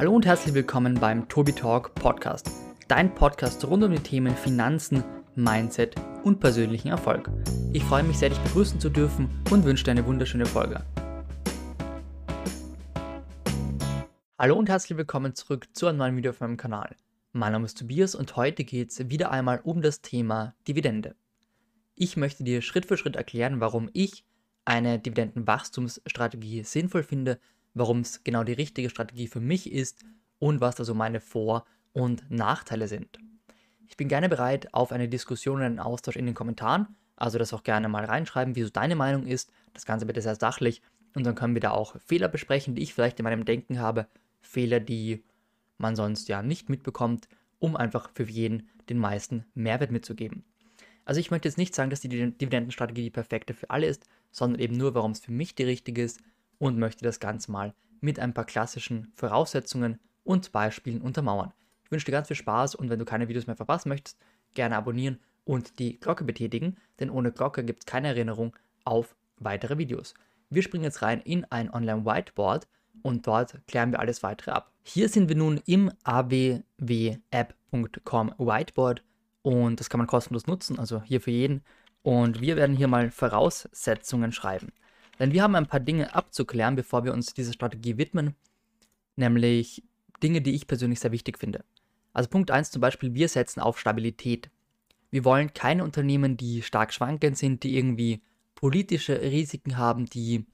Hallo und herzlich willkommen beim Tobi Talk Podcast, dein Podcast rund um die Themen Finanzen, Mindset und persönlichen Erfolg. Ich freue mich sehr, dich begrüßen zu dürfen und wünsche dir eine wunderschöne Folge. Hallo und herzlich willkommen zurück zu einem neuen Video auf meinem Kanal. Mein Name ist Tobias und heute geht es wieder einmal um das Thema Dividende. Ich möchte dir Schritt für Schritt erklären, warum ich eine Dividendenwachstumsstrategie sinnvoll finde warum es genau die richtige Strategie für mich ist und was also meine Vor- und Nachteile sind. Ich bin gerne bereit auf eine Diskussion und einen Austausch in den Kommentaren, also das auch gerne mal reinschreiben, wie so deine Meinung ist. Das Ganze bitte sehr sachlich und dann können wir da auch Fehler besprechen, die ich vielleicht in meinem Denken habe, Fehler, die man sonst ja nicht mitbekommt, um einfach für jeden den meisten Mehrwert mitzugeben. Also ich möchte jetzt nicht sagen, dass die Dividendenstrategie die perfekte für alle ist, sondern eben nur, warum es für mich die richtige ist und möchte das Ganze mal mit ein paar klassischen Voraussetzungen und Beispielen untermauern. Ich wünsche dir ganz viel Spaß und wenn du keine Videos mehr verpassen möchtest, gerne abonnieren und die Glocke betätigen, denn ohne Glocke gibt es keine Erinnerung auf weitere Videos. Wir springen jetzt rein in ein Online-Whiteboard und dort klären wir alles weitere ab. Hier sind wir nun im awwapp.com Whiteboard und das kann man kostenlos nutzen, also hier für jeden. Und wir werden hier mal Voraussetzungen schreiben. Denn wir haben ein paar Dinge abzuklären, bevor wir uns dieser Strategie widmen, nämlich Dinge, die ich persönlich sehr wichtig finde. Also Punkt 1 zum Beispiel, wir setzen auf Stabilität. Wir wollen keine Unternehmen, die stark schwankend sind, die irgendwie politische Risiken haben, die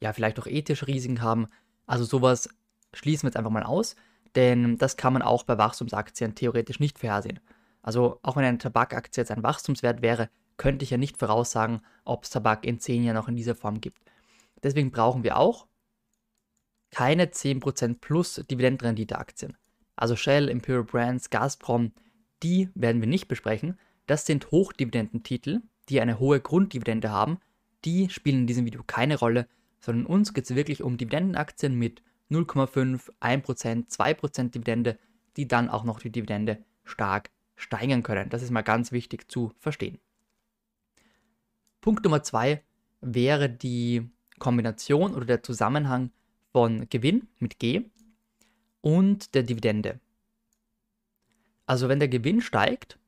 ja vielleicht auch ethische Risiken haben. Also sowas schließen wir jetzt einfach mal aus, denn das kann man auch bei Wachstumsaktien theoretisch nicht vorhersehen. Also auch wenn eine Tabakaktie jetzt ein Wachstumswert wäre, könnte ich ja nicht voraussagen, ob es Tabak in 10 Jahren noch in dieser Form gibt. Deswegen brauchen wir auch keine 10% plus Dividendenrendite-Aktien. Also Shell, Imperial Brands, Gazprom, die werden wir nicht besprechen. Das sind Hochdividendentitel, die eine hohe Grunddividende haben. Die spielen in diesem Video keine Rolle, sondern uns geht es wirklich um Dividendenaktien mit 0,5, 1%, 2% Dividende, die dann auch noch die Dividende stark steigern können. Das ist mal ganz wichtig zu verstehen. Punkt Nummer zwei wäre die Kombination oder der Zusammenhang von Gewinn mit G und der Dividende. Also wenn der Gewinn steigt,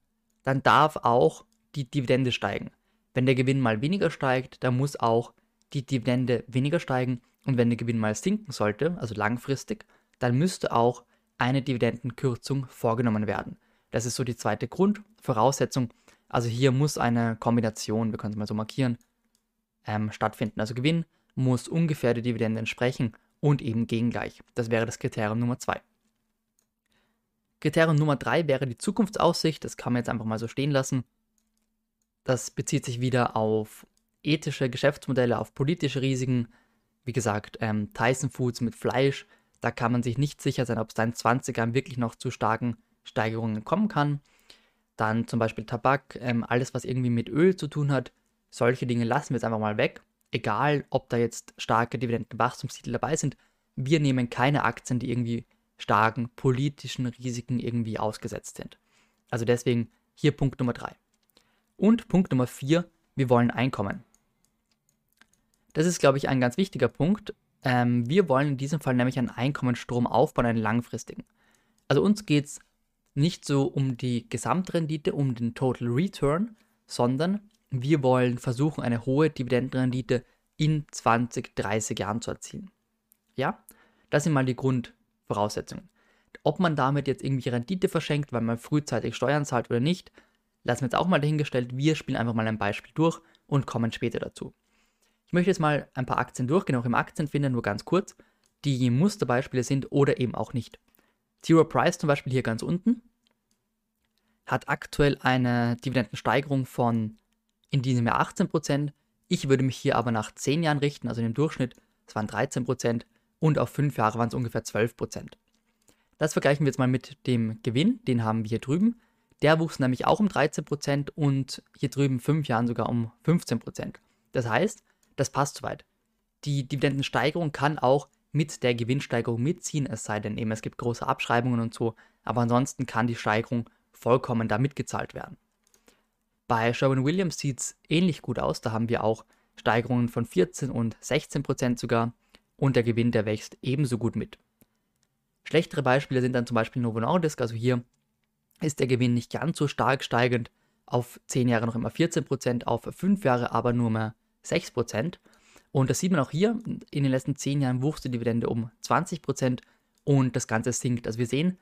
dann darf auch die Dividende steigen. Wenn der Gewinn mal weniger steigt, dann muss auch die Dividende weniger steigen. Und wenn der Gewinn mal sinken sollte, also langfristig, dann müsste auch eine Dividendenkürzung vorgenommen werden. Das ist so die zweite Grundvoraussetzung, also hier muss eine Kombination, wir können es mal so markieren, ähm, stattfinden. Also Gewinn muss ungefähr der Dividende entsprechen und eben gegengleich. Das wäre das Kriterium Nummer 2. Kriterium Nummer 3 wäre die Zukunftsaussicht. Das kann man jetzt einfach mal so stehen lassen. Das bezieht sich wieder auf ethische Geschäftsmodelle, auf politische Risiken. Wie gesagt, ähm, Tyson Foods mit Fleisch, da kann man sich nicht sicher sein, ob es da in 20 Jahren wirklich noch zu starken Steigerungen kommen kann. Dann zum Beispiel Tabak, ähm, alles, was irgendwie mit Öl zu tun hat. Solche Dinge lassen wir jetzt einfach mal weg. Egal, ob da jetzt starke Dividendenwachstumstitel dabei sind. Wir nehmen keine Aktien, die irgendwie starken politischen Risiken irgendwie ausgesetzt sind. Also deswegen hier Punkt Nummer 3. Und Punkt Nummer 4, wir wollen Einkommen. Das ist, glaube ich, ein ganz wichtiger Punkt. Ähm, wir wollen in diesem Fall nämlich einen Einkommensstrom aufbauen, einen langfristigen. Also uns geht es nicht so um die Gesamtrendite, um den Total Return, sondern wir wollen versuchen, eine hohe Dividendenrendite in 20, 30 Jahren zu erzielen. Ja, das sind mal die Grundvoraussetzungen. Ob man damit jetzt irgendwie Rendite verschenkt, weil man frühzeitig Steuern zahlt oder nicht, lassen wir jetzt auch mal dahingestellt. Wir spielen einfach mal ein Beispiel durch und kommen später dazu. Ich möchte jetzt mal ein paar Aktien durchgehen, auch im Aktienfinder nur ganz kurz, die Musterbeispiele sind oder eben auch nicht. Zero Price zum Beispiel hier ganz unten hat aktuell eine Dividendensteigerung von in diesem Jahr 18%. Ich würde mich hier aber nach 10 Jahren richten, also im Durchschnitt, es waren 13% und auf 5 Jahre waren es ungefähr 12%. Das vergleichen wir jetzt mal mit dem Gewinn, den haben wir hier drüben. Der wuchs nämlich auch um 13% und hier drüben 5 Jahren sogar um 15%. Das heißt, das passt soweit. Die Dividendensteigerung kann auch mit der Gewinnsteigerung mitziehen, es sei denn eben, es gibt große Abschreibungen und so, aber ansonsten kann die Steigerung vollkommen da mitgezahlt werden. Bei Sherwin Williams sieht es ähnlich gut aus, da haben wir auch Steigerungen von 14 und 16 Prozent sogar und der Gewinn, der wächst ebenso gut mit. Schlechtere Beispiele sind dann zum Beispiel Novo Nordisk, also hier ist der Gewinn nicht ganz so stark steigend, auf 10 Jahre noch immer 14%, auf 5 Jahre aber nur mehr 6%. Und das sieht man auch hier, in den letzten 10 Jahren wuchs die Dividende um 20% und das Ganze sinkt. Also wir sehen,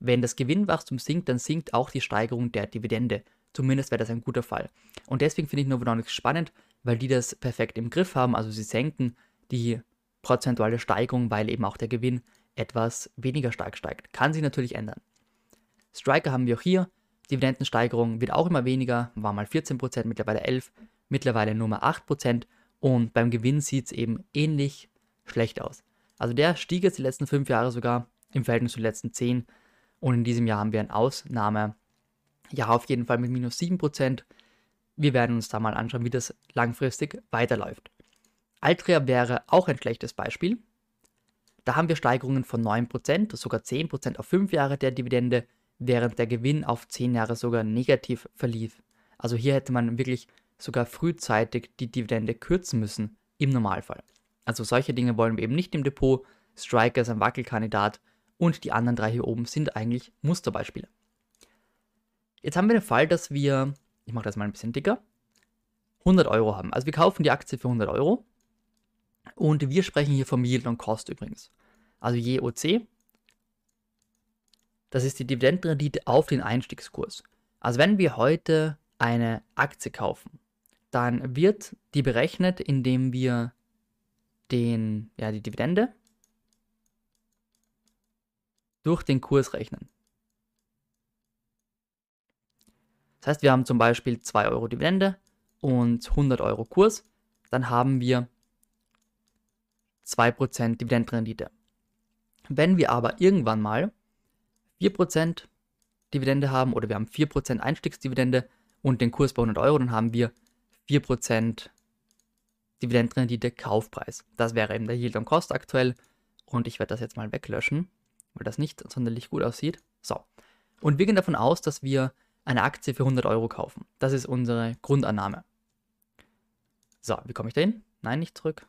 wenn das Gewinnwachstum sinkt, dann sinkt auch die Steigerung der Dividende. Zumindest wäre das ein guter Fall. Und deswegen finde ich Novo Nordisk spannend, weil die das perfekt im Griff haben. Also sie senken die prozentuale Steigerung, weil eben auch der Gewinn etwas weniger stark steigt. Kann sich natürlich ändern. Striker haben wir auch hier. Dividendensteigerung wird auch immer weniger, war mal 14%, mittlerweile 11%, mittlerweile nur mal 8% und beim Gewinn sieht es eben ähnlich schlecht aus. Also der stieg jetzt die letzten fünf Jahre sogar im Verhältnis zu den letzten zehn und in diesem Jahr haben wir ein Ausnahmejahr auf jeden Fall mit minus 7%. Wir werden uns da mal anschauen, wie das langfristig weiterläuft. Altria wäre auch ein schlechtes Beispiel. Da haben wir Steigerungen von 9%, sogar 10% auf 5 Jahre der Dividende, während der Gewinn auf 10 Jahre sogar negativ verlief. Also hier hätte man wirklich sogar frühzeitig die Dividende kürzen müssen, im Normalfall. Also solche Dinge wollen wir eben nicht im Depot. Striker ist ein Wackelkandidat und die anderen drei hier oben sind eigentlich Musterbeispiele. Jetzt haben wir den Fall, dass wir, ich mache das mal ein bisschen dicker, 100 Euro haben. Also wir kaufen die Aktie für 100 Euro und wir sprechen hier vom Yield on Cost übrigens. Also JOC, das ist die Dividendenrendite auf den Einstiegskurs. Also wenn wir heute eine Aktie kaufen, dann wird die berechnet, indem wir den, ja, die Dividende durch den Kurs rechnen. Das heißt, wir haben zum Beispiel 2 Euro Dividende und 100 Euro Kurs, dann haben wir 2% Dividendenrendite. Wenn wir aber irgendwann mal 4% Dividende haben oder wir haben 4% Einstiegsdividende und den Kurs bei 100 Euro, dann haben wir 4% Dividendenrendite Kaufpreis. Das wäre eben der Yield on Cost aktuell und ich werde das jetzt mal weglöschen, weil das nicht sonderlich gut aussieht. So. Und wir gehen davon aus, dass wir eine Aktie für 100 Euro kaufen. Das ist unsere Grundannahme. So, wie komme ich da hin? Nein, nicht zurück.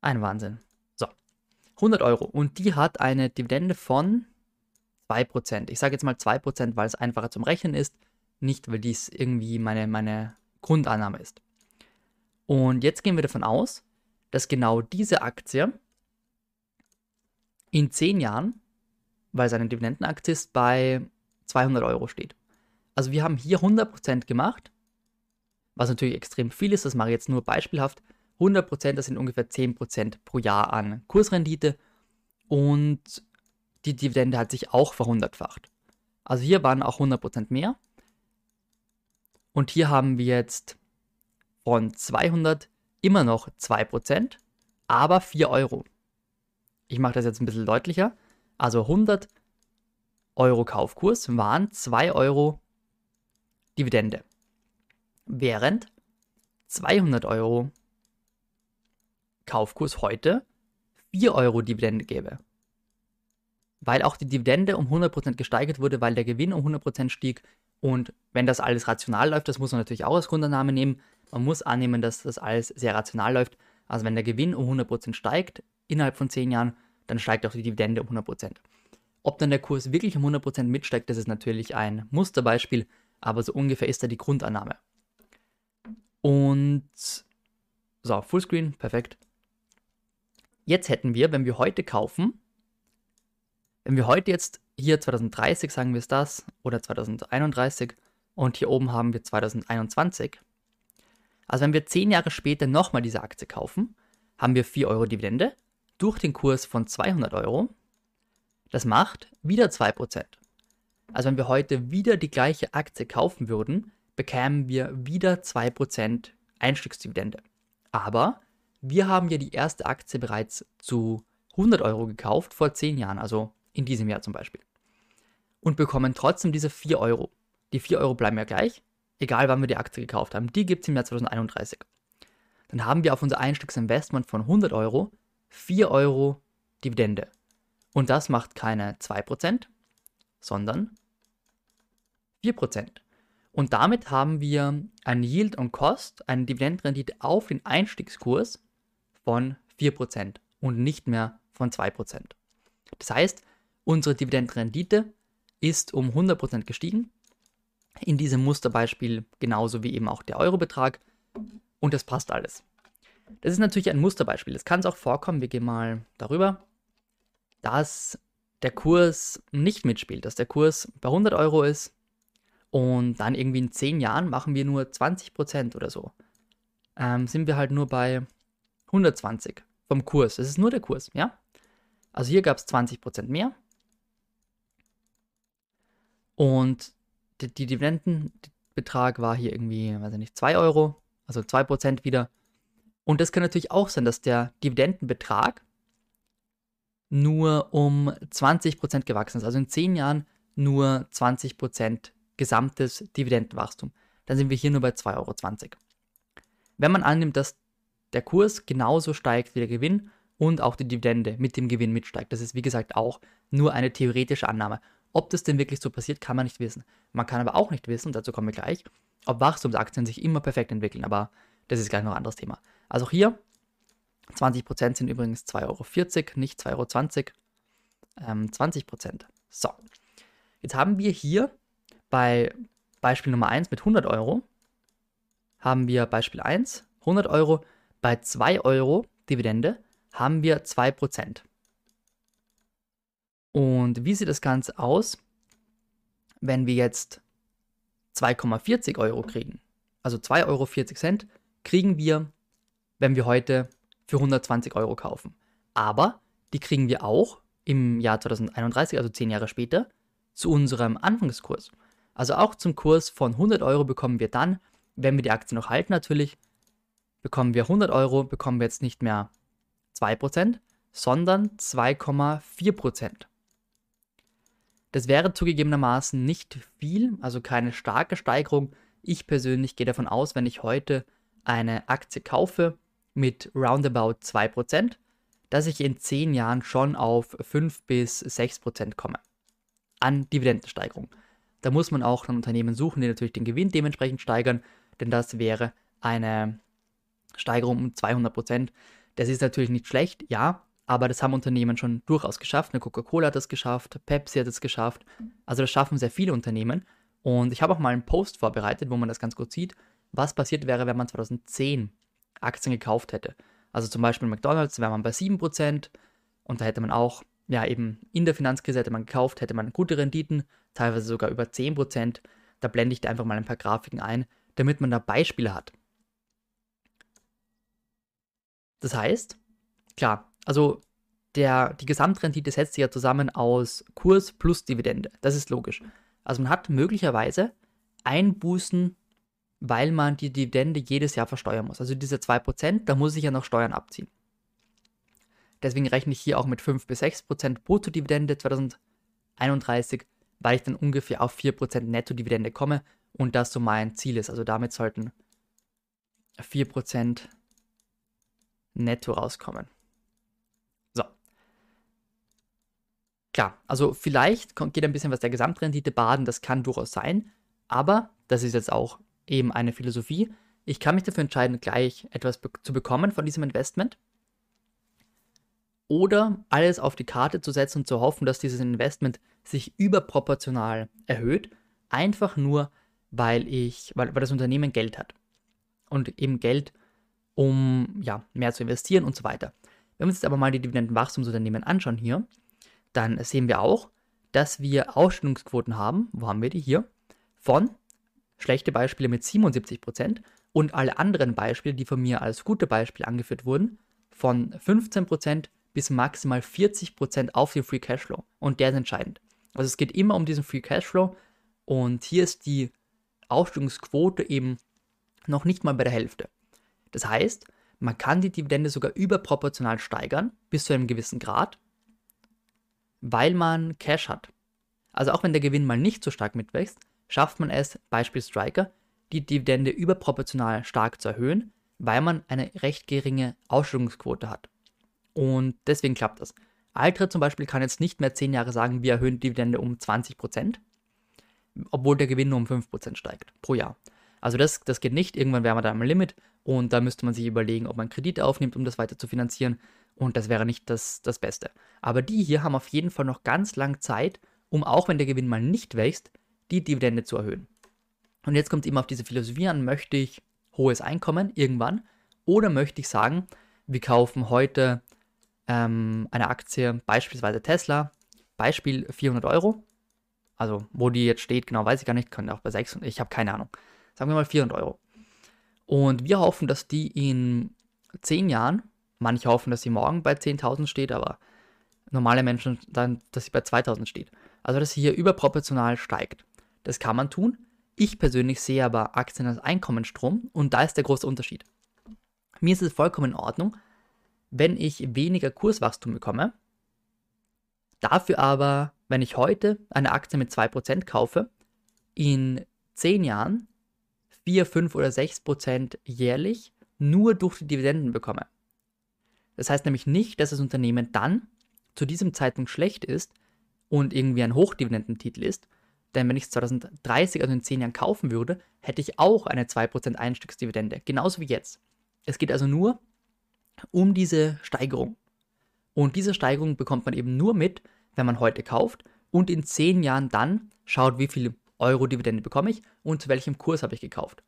Ein Wahnsinn. So, 100 Euro. Und die hat eine Dividende von 2%. Ich sage jetzt mal 2%, weil es einfacher zum Rechnen ist, nicht weil dies irgendwie meine, meine Grundannahme ist. Und jetzt gehen wir davon aus, dass genau diese Aktie in 10 Jahren, weil es eine Dividendenaktie ist, bei 200 Euro steht. Also wir haben hier 100% gemacht, was natürlich extrem viel ist, das mache ich jetzt nur beispielhaft. 100%, das sind ungefähr 10% pro Jahr an Kursrendite und die Dividende hat sich auch verhundertfacht. Also hier waren auch 100% mehr. Und hier haben wir jetzt von 200 immer noch 2%, aber 4 Euro. Ich mache das jetzt ein bisschen deutlicher. Also 100 Euro Kaufkurs waren 2 Euro Dividende. Während 200 Euro Kaufkurs heute 4 Euro Dividende gäbe. Weil auch die Dividende um 100% gesteigert wurde, weil der Gewinn um 100% stieg. Und wenn das alles rational läuft, das muss man natürlich auch als Grundannahme nehmen. Man muss annehmen, dass das alles sehr rational läuft. Also wenn der Gewinn um 100% steigt innerhalb von 10 Jahren, dann steigt auch die Dividende um 100%. Ob dann der Kurs wirklich um 100% mitsteigt, das ist natürlich ein Musterbeispiel, aber so ungefähr ist da die Grundannahme. Und so, Fullscreen, perfekt. Jetzt hätten wir, wenn wir heute kaufen, wenn wir heute jetzt hier 2030 sagen wir es das oder 2031 und hier oben haben wir 2021. Also wenn wir 10 Jahre später nochmal diese Aktie kaufen, haben wir 4 Euro Dividende durch den Kurs von 200 Euro. Das macht wieder 2%. Also wenn wir heute wieder die gleiche Aktie kaufen würden, bekämen wir wieder 2% Einstiegsdividende. Aber wir haben ja die erste Aktie bereits zu 100 Euro gekauft vor 10 Jahren, also in diesem Jahr zum Beispiel. Und bekommen trotzdem diese 4 Euro. Die 4 Euro bleiben ja gleich, egal wann wir die Aktie gekauft haben. Die gibt es im Jahr 2031. Dann haben wir auf unser Einstiegsinvestment von 100 Euro 4 Euro Dividende. Und das macht keine 2%, sondern 4%. Und damit haben wir ein Yield on Cost, eine Dividendenrendite auf den Einstiegskurs von 4% und nicht mehr von 2%. Das heißt, unsere Dividendenrendite ist um 100% gestiegen. In diesem Musterbeispiel genauso wie eben auch der Eurobetrag. Und das passt alles. Das ist natürlich ein Musterbeispiel. Es kann es auch vorkommen, wir gehen mal darüber, dass der Kurs nicht mitspielt, dass der Kurs bei 100 Euro ist und dann irgendwie in 10 Jahren machen wir nur 20% oder so. Ähm, sind wir halt nur bei 120 vom Kurs. Das ist nur der Kurs, ja? Also hier gab es 20% mehr. Und der Dividendenbetrag war hier irgendwie, weiß ich nicht, 2 Euro, also 2% wieder. Und das kann natürlich auch sein, dass der Dividendenbetrag nur um 20% gewachsen ist. Also in 10 Jahren nur 20% gesamtes Dividendenwachstum. Dann sind wir hier nur bei 2,20 Euro. Wenn man annimmt, dass der Kurs genauso steigt wie der Gewinn und auch die Dividende mit dem Gewinn mitsteigt, das ist wie gesagt auch nur eine theoretische Annahme. Ob das denn wirklich so passiert, kann man nicht wissen. Man kann aber auch nicht wissen, dazu kommen wir gleich, ob Wachstumsaktien sich immer perfekt entwickeln, aber das ist gleich noch ein anderes Thema. Also auch hier 20% sind übrigens 2,40 Euro, nicht 2,20 Euro. Ähm, 20%. So. Jetzt haben wir hier bei Beispiel Nummer 1 mit 100 Euro, haben wir Beispiel 1, 100 Euro. Bei 2 Euro Dividende haben wir 2%. Und wie sieht das Ganze aus, wenn wir jetzt 2,40 Euro kriegen? Also 2,40 Euro kriegen wir, wenn wir heute für 120 Euro kaufen. Aber die kriegen wir auch im Jahr 2031, also 10 Jahre später, zu unserem Anfangskurs. Also auch zum Kurs von 100 Euro bekommen wir dann, wenn wir die Aktie noch halten natürlich, bekommen wir 100 Euro, bekommen wir jetzt nicht mehr 2%, sondern 2,4%. Das wäre zugegebenermaßen nicht viel, also keine starke Steigerung. Ich persönlich gehe davon aus, wenn ich heute eine Aktie kaufe mit roundabout 2%, dass ich in 10 Jahren schon auf 5 bis 6% komme an Dividendensteigerung. Da muss man auch ein Unternehmen suchen, die natürlich den Gewinn dementsprechend steigern, denn das wäre eine Steigerung um 200%. Das ist natürlich nicht schlecht, ja, aber das haben Unternehmen schon durchaus geschafft. Eine Coca-Cola hat das geschafft, Pepsi hat es geschafft. Also das schaffen sehr viele Unternehmen. Und ich habe auch mal einen Post vorbereitet, wo man das ganz gut sieht, was passiert wäre, wenn man 2010 Aktien gekauft hätte. Also zum Beispiel McDonald's wäre man bei 7% und da hätte man auch, ja eben in der Finanzkrise hätte man gekauft, hätte man gute Renditen, teilweise sogar über 10%. Da blende ich dir einfach mal ein paar Grafiken ein, damit man da Beispiele hat. Das heißt, klar, also der, die Gesamtrendite setzt sich ja zusammen aus Kurs plus Dividende. Das ist logisch. Also man hat möglicherweise Einbußen weil man die Dividende jedes Jahr versteuern muss. Also diese 2%, da muss ich ja noch Steuern abziehen. Deswegen rechne ich hier auch mit 5 bis 6% Brutto-Dividende 2031, weil ich dann ungefähr auf 4% Netto-Dividende komme und das so mein Ziel ist. Also damit sollten 4% netto rauskommen. Klar, also vielleicht geht ein bisschen was der Gesamtrendite baden, das kann durchaus sein, aber das ist jetzt auch eben eine Philosophie. Ich kann mich dafür entscheiden, gleich etwas be zu bekommen von diesem Investment oder alles auf die Karte zu setzen und zu hoffen, dass dieses Investment sich überproportional erhöht, einfach nur, weil ich, weil, weil das Unternehmen Geld hat und eben Geld, um ja mehr zu investieren und so weiter. Wenn wir uns jetzt aber mal die Dividendenwachstumsunternehmen anschauen hier, dann sehen wir auch, dass wir Ausstellungsquoten haben. Wo haben wir die hier? Von schlechte Beispiele mit 77% und alle anderen Beispiele, die von mir als gute Beispiele angeführt wurden, von 15% bis maximal 40% auf den Free Cashflow. Und der ist entscheidend. Also es geht immer um diesen Free Cashflow und hier ist die Ausstellungsquote eben noch nicht mal bei der Hälfte. Das heißt, man kann die Dividende sogar überproportional steigern, bis zu einem gewissen Grad, weil man Cash hat. Also auch wenn der Gewinn mal nicht so stark mitwächst, schafft man es, Beispiel Striker, die Dividende überproportional stark zu erhöhen, weil man eine recht geringe Ausschüttungsquote hat. Und deswegen klappt das. Altre zum Beispiel kann jetzt nicht mehr 10 Jahre sagen, wir erhöhen Dividende um 20%, obwohl der Gewinn nur um 5% steigt pro Jahr. Also das, das geht nicht, irgendwann wäre man da am Limit und da müsste man sich überlegen, ob man Kredite aufnimmt, um das weiter zu finanzieren und das wäre nicht das, das Beste. Aber die hier haben auf jeden Fall noch ganz lang Zeit, um auch wenn der Gewinn mal nicht wächst, die Dividende zu erhöhen. Und jetzt kommt es immer auf diese Philosophie an, möchte ich hohes Einkommen irgendwann oder möchte ich sagen, wir kaufen heute ähm, eine Aktie, beispielsweise Tesla, Beispiel 400 Euro. Also wo die jetzt steht, genau weiß ich gar nicht, könnte auch bei 600, ich habe keine Ahnung. Sagen wir mal 400 Euro. Und wir hoffen, dass die in 10 Jahren, manche hoffen, dass sie morgen bei 10.000 steht, aber normale Menschen dann, dass sie bei 2.000 steht. Also dass sie hier überproportional steigt. Das kann man tun. Ich persönlich sehe aber Aktien als Einkommensstrom und da ist der große Unterschied. Mir ist es vollkommen in Ordnung, wenn ich weniger Kurswachstum bekomme, dafür aber, wenn ich heute eine Aktie mit 2% kaufe, in 10 Jahren 4, 5 oder 6% jährlich nur durch die Dividenden bekomme. Das heißt nämlich nicht, dass das Unternehmen dann zu diesem Zeitpunkt schlecht ist und irgendwie ein Hochdividendentitel ist, denn wenn ich es 2030, also in 10 Jahren kaufen würde, hätte ich auch eine 2% Einstiegsdividende, genauso wie jetzt. Es geht also nur um diese Steigerung. Und diese Steigerung bekommt man eben nur mit, wenn man heute kauft und in 10 Jahren dann schaut, wie viel Euro Dividende bekomme ich und zu welchem Kurs habe ich gekauft.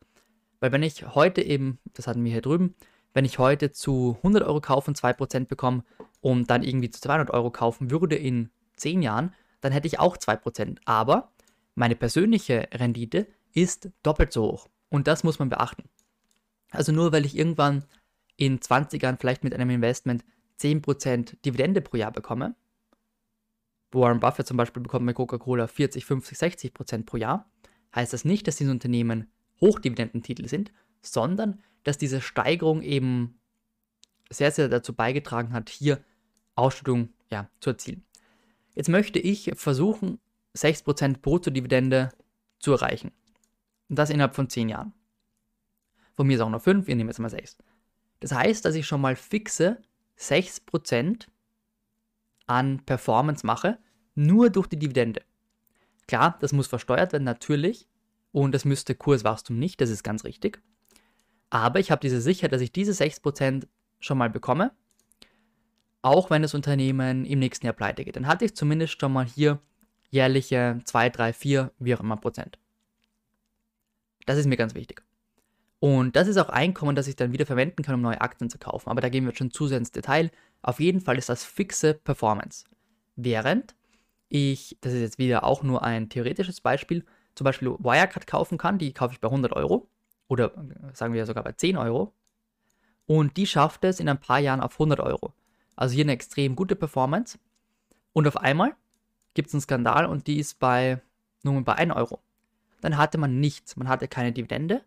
Weil wenn ich heute eben, das hatten wir hier drüben, wenn ich heute zu 100 Euro kaufe und 2% bekomme und dann irgendwie zu 200 Euro kaufen würde in 10 Jahren, dann hätte ich auch 2%. Aber meine persönliche Rendite ist doppelt so hoch. Und das muss man beachten. Also nur weil ich irgendwann in 20 Jahren vielleicht mit einem Investment 10% Dividende pro Jahr bekomme, Warren Buffett zum Beispiel bekommt mit Coca-Cola 40, 50, 60% pro Jahr, heißt das nicht, dass diese Unternehmen Hochdividendentitel sind, sondern dass diese Steigerung eben sehr, sehr dazu beigetragen hat, hier Ausschüttung ja, zu erzielen. Jetzt möchte ich versuchen, 6% Bruttodividende zu erreichen. Und das innerhalb von 10 Jahren. Von mir ist auch noch 5, wir nehmen jetzt mal 6. Das heißt, dass ich schon mal fixe 6% an Performance mache, nur durch die Dividende. Klar, das muss versteuert werden, natürlich. Und das müsste Kurswachstum nicht, das ist ganz richtig. Aber ich habe diese Sicherheit, dass ich diese 6% schon mal bekomme, auch wenn das Unternehmen im nächsten Jahr pleite geht. Dann hatte ich zumindest schon mal hier jährliche 2, 3, 4, wie auch immer Prozent. Das ist mir ganz wichtig. Und das ist auch Einkommen, das ich dann wieder verwenden kann, um neue Aktien zu kaufen. Aber da gehen wir schon zu sehr ins Detail. Auf jeden Fall ist das fixe Performance. Während ich, das ist jetzt wieder auch nur ein theoretisches Beispiel, zum Beispiel Wirecard kaufen kann, die kaufe ich bei 100 Euro oder sagen wir sogar bei 10 Euro. Und die schafft es in ein paar Jahren auf 100 Euro. Also hier eine extrem gute Performance. Und auf einmal gibt es einen Skandal und die ist bei nur bei 1 Euro. Dann hatte man nichts. Man hatte keine Dividende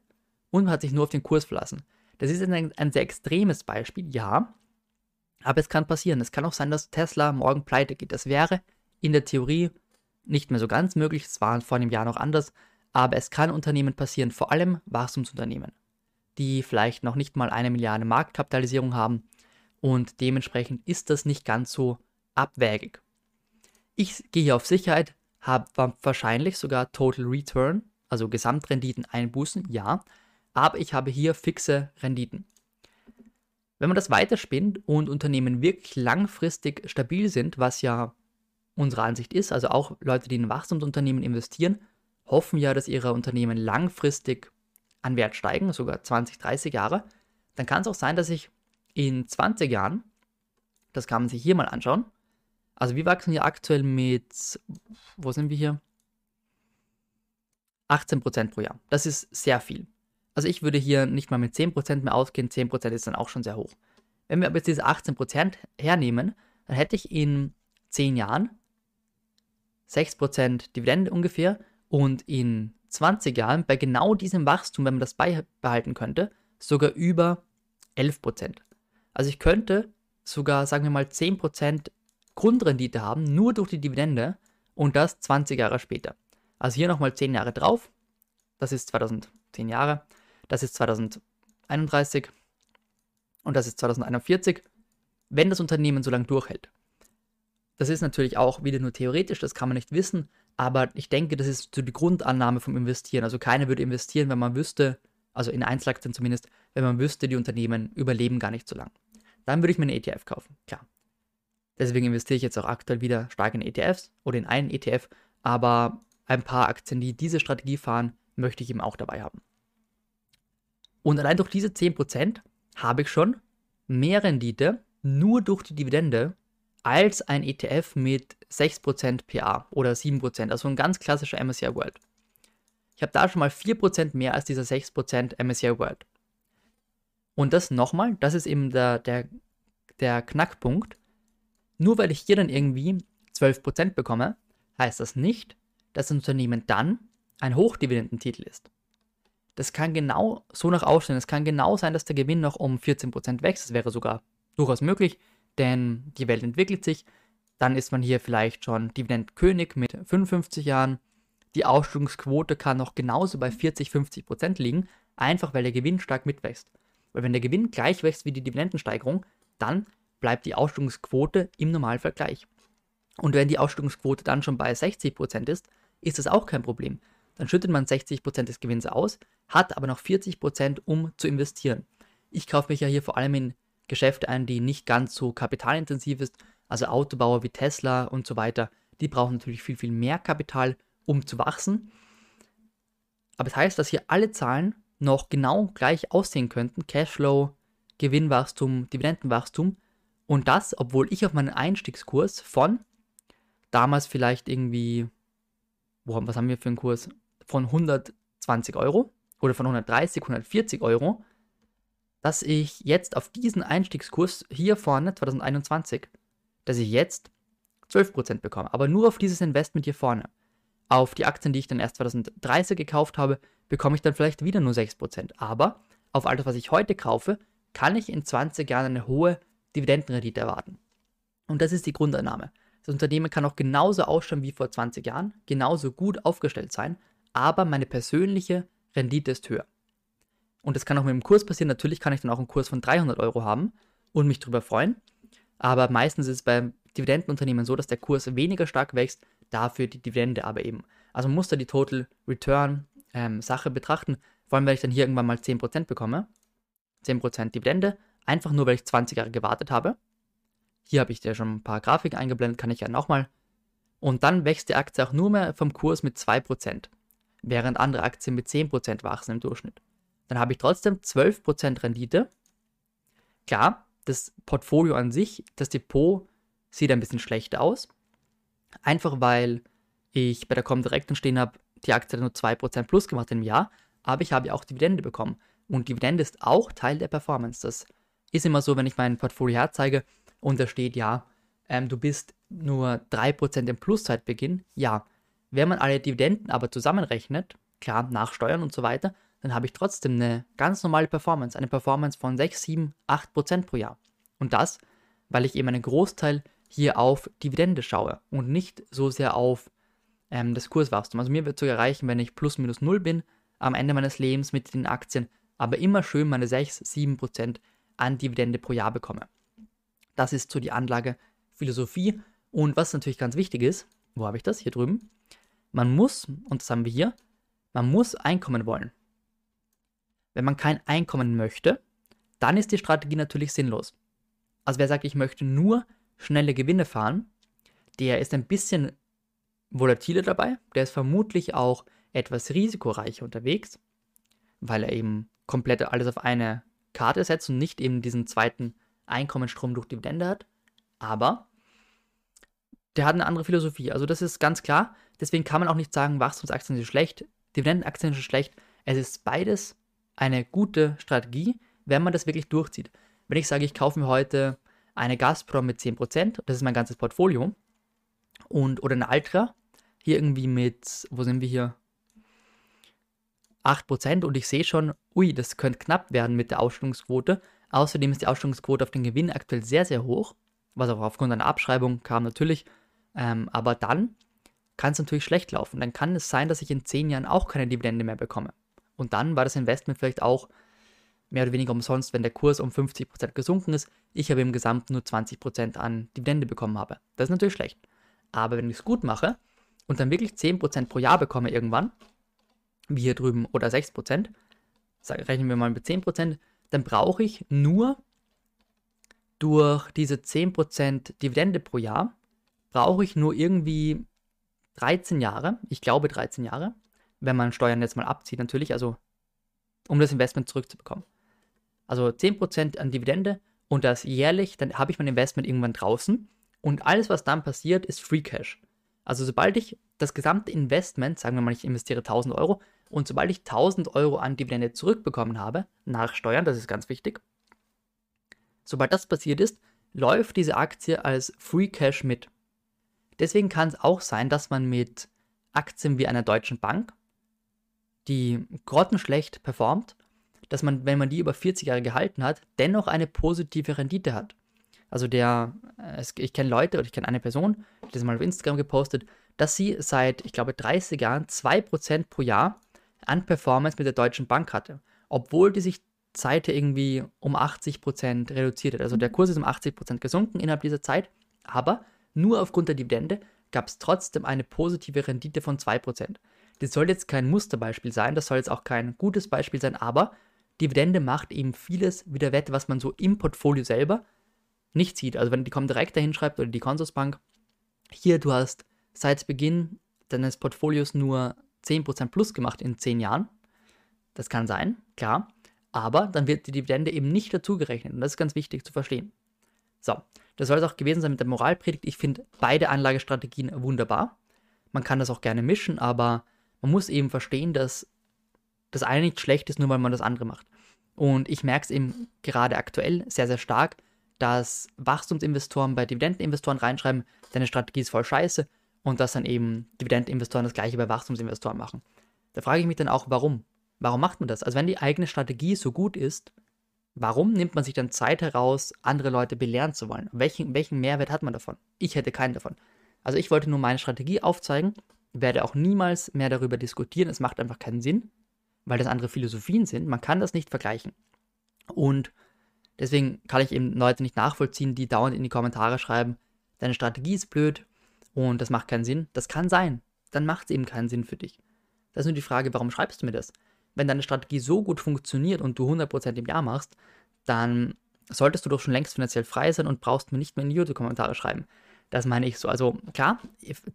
und man hat sich nur auf den Kurs verlassen. Das ist ein, ein sehr extremes Beispiel, ja. Aber es kann passieren. Es kann auch sein, dass Tesla morgen pleite geht. Das wäre in der Theorie nicht mehr so ganz möglich. Es war vor einem Jahr noch anders. Aber es kann Unternehmen passieren, vor allem Wachstumsunternehmen, die vielleicht noch nicht mal eine Milliarde Marktkapitalisierung haben. Und dementsprechend ist das nicht ganz so abwägig. Ich gehe hier auf Sicherheit, habe wahrscheinlich sogar Total Return, also Gesamtrenditen einbußen, ja, aber ich habe hier fixe Renditen. Wenn man das weiterspinnt und Unternehmen wirklich langfristig stabil sind, was ja unsere Ansicht ist, also auch Leute, die in Wachstumsunternehmen investieren, hoffen ja, dass ihre Unternehmen langfristig an Wert steigen, sogar 20, 30 Jahre, dann kann es auch sein, dass ich in 20 Jahren, das kann man sich hier mal anschauen, also wir wachsen hier aktuell mit, wo sind wir hier? 18% pro Jahr. Das ist sehr viel. Also ich würde hier nicht mal mit 10% mehr ausgehen, 10% ist dann auch schon sehr hoch. Wenn wir aber jetzt diese 18% hernehmen, dann hätte ich in 10 Jahren 6% Dividende ungefähr und in 20 Jahren bei genau diesem Wachstum, wenn man das beibehalten könnte, sogar über 11%. Also ich könnte sogar, sagen wir mal, 10% Grundrendite haben, nur durch die Dividende und das 20 Jahre später. Also hier nochmal 10 Jahre drauf, das ist 2010 Jahre, das ist 2031 und das ist 2041, wenn das Unternehmen so lange durchhält. Das ist natürlich auch wieder nur theoretisch, das kann man nicht wissen, aber ich denke, das ist so die Grundannahme vom Investieren. Also keiner würde investieren, wenn man wüsste, also in Einzelaktien zumindest, wenn man wüsste, die Unternehmen überleben gar nicht so lang. dann würde ich mir einen ETF kaufen, klar. Deswegen investiere ich jetzt auch aktuell wieder stark in ETFs oder in einen ETF, aber ein paar Aktien, die diese Strategie fahren, möchte ich eben auch dabei haben. Und allein durch diese 10% habe ich schon mehr Rendite nur durch die Dividende als ein ETF mit 6% PA oder 7%, also ein ganz klassischer MSCI World. Ich habe da schon mal 4% mehr als dieser 6% MSCI World. Und das nochmal, das ist eben der, der, der Knackpunkt. Nur weil ich hier dann irgendwie 12% bekomme, heißt das nicht, dass das Unternehmen dann ein Hochdividendentitel ist. Das kann genau so nach aussehen. Es kann genau sein, dass der Gewinn noch um 14% wächst. Das wäre sogar durchaus möglich, denn die Welt entwickelt sich. Dann ist man hier vielleicht schon Dividendkönig mit 55 Jahren. Die Ausschüttungsquote kann noch genauso bei 40, 50% liegen, einfach weil der Gewinn stark mitwächst. Weil wenn der Gewinn gleich wächst wie die Dividendensteigerung, dann bleibt die Ausschüttungsquote im Normalfall gleich. Und wenn die Ausschüttungsquote dann schon bei 60% ist, ist das auch kein Problem. Dann schüttet man 60% des Gewinns aus, hat aber noch 40%, um zu investieren. Ich kaufe mich ja hier vor allem in Geschäfte ein, die nicht ganz so kapitalintensiv ist, also Autobauer wie Tesla und so weiter, die brauchen natürlich viel, viel mehr Kapital, um zu wachsen. Aber das heißt, dass hier alle Zahlen noch genau gleich aussehen könnten, Cashflow, Gewinnwachstum, Dividendenwachstum, und das, obwohl ich auf meinen Einstiegskurs von damals vielleicht irgendwie, was haben wir für einen Kurs? Von 120 Euro oder von 130, 140 Euro, dass ich jetzt auf diesen Einstiegskurs hier vorne 2021, dass ich jetzt 12% bekomme. Aber nur auf dieses Investment hier vorne. Auf die Aktien, die ich dann erst 2030 gekauft habe, bekomme ich dann vielleicht wieder nur 6%. Aber auf all das, was ich heute kaufe, kann ich in 20 Jahren eine hohe Dividendenrendite erwarten. Und das ist die Grundannahme. Das Unternehmen kann auch genauso ausschauen wie vor 20 Jahren, genauso gut aufgestellt sein, aber meine persönliche Rendite ist höher. Und das kann auch mit dem Kurs passieren. Natürlich kann ich dann auch einen Kurs von 300 Euro haben und mich darüber freuen. Aber meistens ist es beim Dividendenunternehmen so, dass der Kurs weniger stark wächst, dafür die Dividende aber eben. Also man muss da die Total Return ähm, Sache betrachten. Vor allem, weil ich dann hier irgendwann mal 10% bekomme. 10% Dividende, einfach nur, weil ich 20 Jahre gewartet habe. Hier habe ich dir schon ein paar Grafiken eingeblendet, kann ich ja nochmal. Und dann wächst die Aktie auch nur mehr vom Kurs mit 2%, während andere Aktien mit 10% wachsen im Durchschnitt. Dann habe ich trotzdem 12% Rendite. Klar, das Portfolio an sich, das Depot sieht ein bisschen schlechter aus. Einfach weil ich bei der Comdirect stehen habe, die Aktie hat nur 2% plus gemacht im Jahr, aber ich habe ja auch Dividende bekommen. Und Dividende ist auch Teil der Performance. Das ist immer so, wenn ich mein Portfolio herzeige und da steht, ja, ähm, du bist nur 3% im Plus seit Beginn. Ja, wenn man alle Dividenden aber zusammenrechnet, klar, nach Steuern und so weiter, dann habe ich trotzdem eine ganz normale Performance, eine Performance von 6, 7, 8% pro Jahr. Und das, weil ich eben einen Großteil hier auf Dividende schaue und nicht so sehr auf ähm, das Kurswachstum. Also mir wird sogar reichen, wenn ich plus minus null bin am Ende meines Lebens mit den Aktien, aber immer schön meine 6, 7 Prozent an Dividende pro Jahr bekomme. Das ist so die Anlagephilosophie. Und was natürlich ganz wichtig ist, wo habe ich das? Hier drüben. Man muss, und das haben wir hier, man muss Einkommen wollen. Wenn man kein Einkommen möchte, dann ist die Strategie natürlich sinnlos. Also wer sagt, ich möchte nur schnelle Gewinne fahren, der ist ein bisschen volatiler dabei. Der ist vermutlich auch etwas risikoreicher unterwegs, weil er eben komplett alles auf eine Karte setzt und nicht eben diesen zweiten Einkommensstrom durch Dividende hat. Aber der hat eine andere Philosophie. Also das ist ganz klar. Deswegen kann man auch nicht sagen, Wachstumsaktien sind schlecht, Dividendenaktien sind schlecht. Es ist beides eine gute Strategie, wenn man das wirklich durchzieht. Wenn ich sage, ich kaufe mir heute eine Gazprom mit 10%, das ist mein ganzes Portfolio, und, oder eine Altra hier irgendwie mit, wo sind wir hier? 8% und ich sehe schon, ui, das könnte knapp werden mit der Ausstellungsquote. Außerdem ist die Ausstellungsquote auf den Gewinn aktuell sehr, sehr hoch, was auch aufgrund einer Abschreibung kam natürlich. Ähm, aber dann kann es natürlich schlecht laufen. Dann kann es sein, dass ich in 10 Jahren auch keine Dividende mehr bekomme. Und dann war das Investment vielleicht auch mehr oder weniger umsonst, wenn der Kurs um 50% gesunken ist, ich aber im Gesamten nur 20% an Dividende bekommen habe. Das ist natürlich schlecht. Aber wenn ich es gut mache, und dann wirklich 10% pro Jahr bekomme irgendwann, wie hier drüben, oder 6%, rechnen wir mal mit 10%, dann brauche ich nur durch diese 10% Dividende pro Jahr brauche ich nur irgendwie 13 Jahre, ich glaube 13 Jahre, wenn man Steuern jetzt mal abzieht natürlich, also um das Investment zurückzubekommen. Also 10% an Dividende und das jährlich, dann habe ich mein Investment irgendwann draußen und alles, was dann passiert, ist Free Cash. Also sobald ich das gesamte Investment, sagen wir mal, ich investiere 1000 Euro und sobald ich 1000 Euro an Dividende zurückbekommen habe, nach Steuern, das ist ganz wichtig, sobald das passiert ist, läuft diese Aktie als Free Cash mit. Deswegen kann es auch sein, dass man mit Aktien wie einer deutschen Bank, die grottenschlecht performt, dass man, wenn man die über 40 Jahre gehalten hat, dennoch eine positive Rendite hat. Also der, äh, ich kenne Leute oder ich kenne eine Person, die das mal auf Instagram gepostet, dass sie seit, ich glaube, 30 Jahren 2% pro Jahr an Performance mit der Deutschen Bank hatte. Obwohl die sich Seite irgendwie um 80% reduziert hat. Also der Kurs ist um 80% gesunken innerhalb dieser Zeit, aber nur aufgrund der Dividende gab es trotzdem eine positive Rendite von 2%. Das soll jetzt kein Musterbeispiel sein, das soll jetzt auch kein gutes Beispiel sein, aber Dividende macht eben vieles wieder wett, was man so im Portfolio selber nicht sieht. Also wenn die Comdirect dahin schreibt oder die Consorsbank, hier du hast seit Beginn deines Portfolios nur 10% plus gemacht in 10 Jahren. Das kann sein, klar. Aber dann wird die Dividende eben nicht dazugerechnet. Und das ist ganz wichtig zu verstehen. So, das soll es auch gewesen sein mit der Moralpredigt. Ich finde beide Anlagestrategien wunderbar. Man kann das auch gerne mischen, aber man muss eben verstehen, dass das eine nicht schlecht ist, nur weil man das andere macht. Und ich merke es eben gerade aktuell sehr, sehr stark, dass Wachstumsinvestoren bei Dividendeninvestoren reinschreiben, deine Strategie ist voll scheiße und dass dann eben Dividendeninvestoren das gleiche bei Wachstumsinvestoren machen. Da frage ich mich dann auch, warum? Warum macht man das? Also wenn die eigene Strategie so gut ist, warum nimmt man sich dann Zeit heraus, andere Leute belehren zu wollen? Welchen, welchen Mehrwert hat man davon? Ich hätte keinen davon. Also ich wollte nur meine Strategie aufzeigen, werde auch niemals mehr darüber diskutieren. Es macht einfach keinen Sinn, weil das andere Philosophien sind. Man kann das nicht vergleichen. Und deswegen kann ich eben Leute nicht nachvollziehen, die dauernd in die Kommentare schreiben, deine Strategie ist blöd und das macht keinen Sinn. Das kann sein. Dann macht es eben keinen Sinn für dich. Das ist nur die Frage, warum schreibst du mir das? Wenn deine Strategie so gut funktioniert und du 100% im Jahr machst, dann solltest du doch schon längst finanziell frei sein und brauchst mir nicht mehr in die YouTube-Kommentare schreiben. Das meine ich so. Also klar,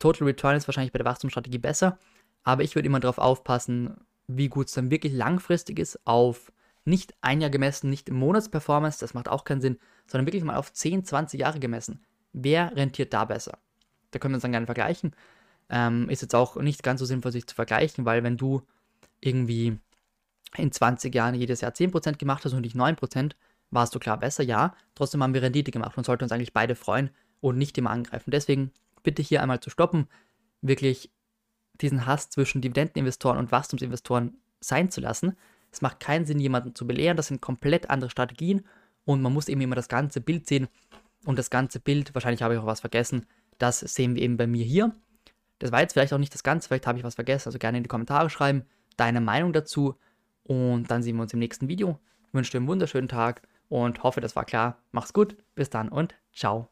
Total Return ist wahrscheinlich bei der Wachstumsstrategie besser, aber ich würde immer darauf aufpassen, wie gut es dann wirklich langfristig ist, auf nicht ein Jahr gemessen, nicht im Monatsperformance, das macht auch keinen Sinn, sondern wirklich mal auf 10, 20 Jahre gemessen. Wer rentiert da besser? Da können wir uns dann gerne vergleichen. Ähm, ist jetzt auch nicht ganz so sinnvoll, sich zu vergleichen, weil wenn du irgendwie in 20 Jahren jedes Jahr 10% gemacht hast und nicht 9%, warst du klar besser, ja. Trotzdem haben wir Rendite gemacht und sollten uns eigentlich beide freuen und nicht immer angreifen. Deswegen bitte hier einmal zu stoppen, wirklich diesen Hass zwischen Dividendeninvestoren und Wachstumsinvestoren sein zu lassen. Es macht keinen Sinn, jemanden zu belehren. Das sind komplett andere Strategien und man muss eben immer das ganze Bild sehen. Und das ganze Bild, wahrscheinlich habe ich auch was vergessen, das sehen wir eben bei mir hier. Das war jetzt vielleicht auch nicht das Ganze, vielleicht habe ich was vergessen. Also gerne in die Kommentare schreiben, deine Meinung dazu. Und dann sehen wir uns im nächsten Video. Ich wünsche dir einen wunderschönen Tag und hoffe, das war klar. Mach's gut, bis dann und ciao.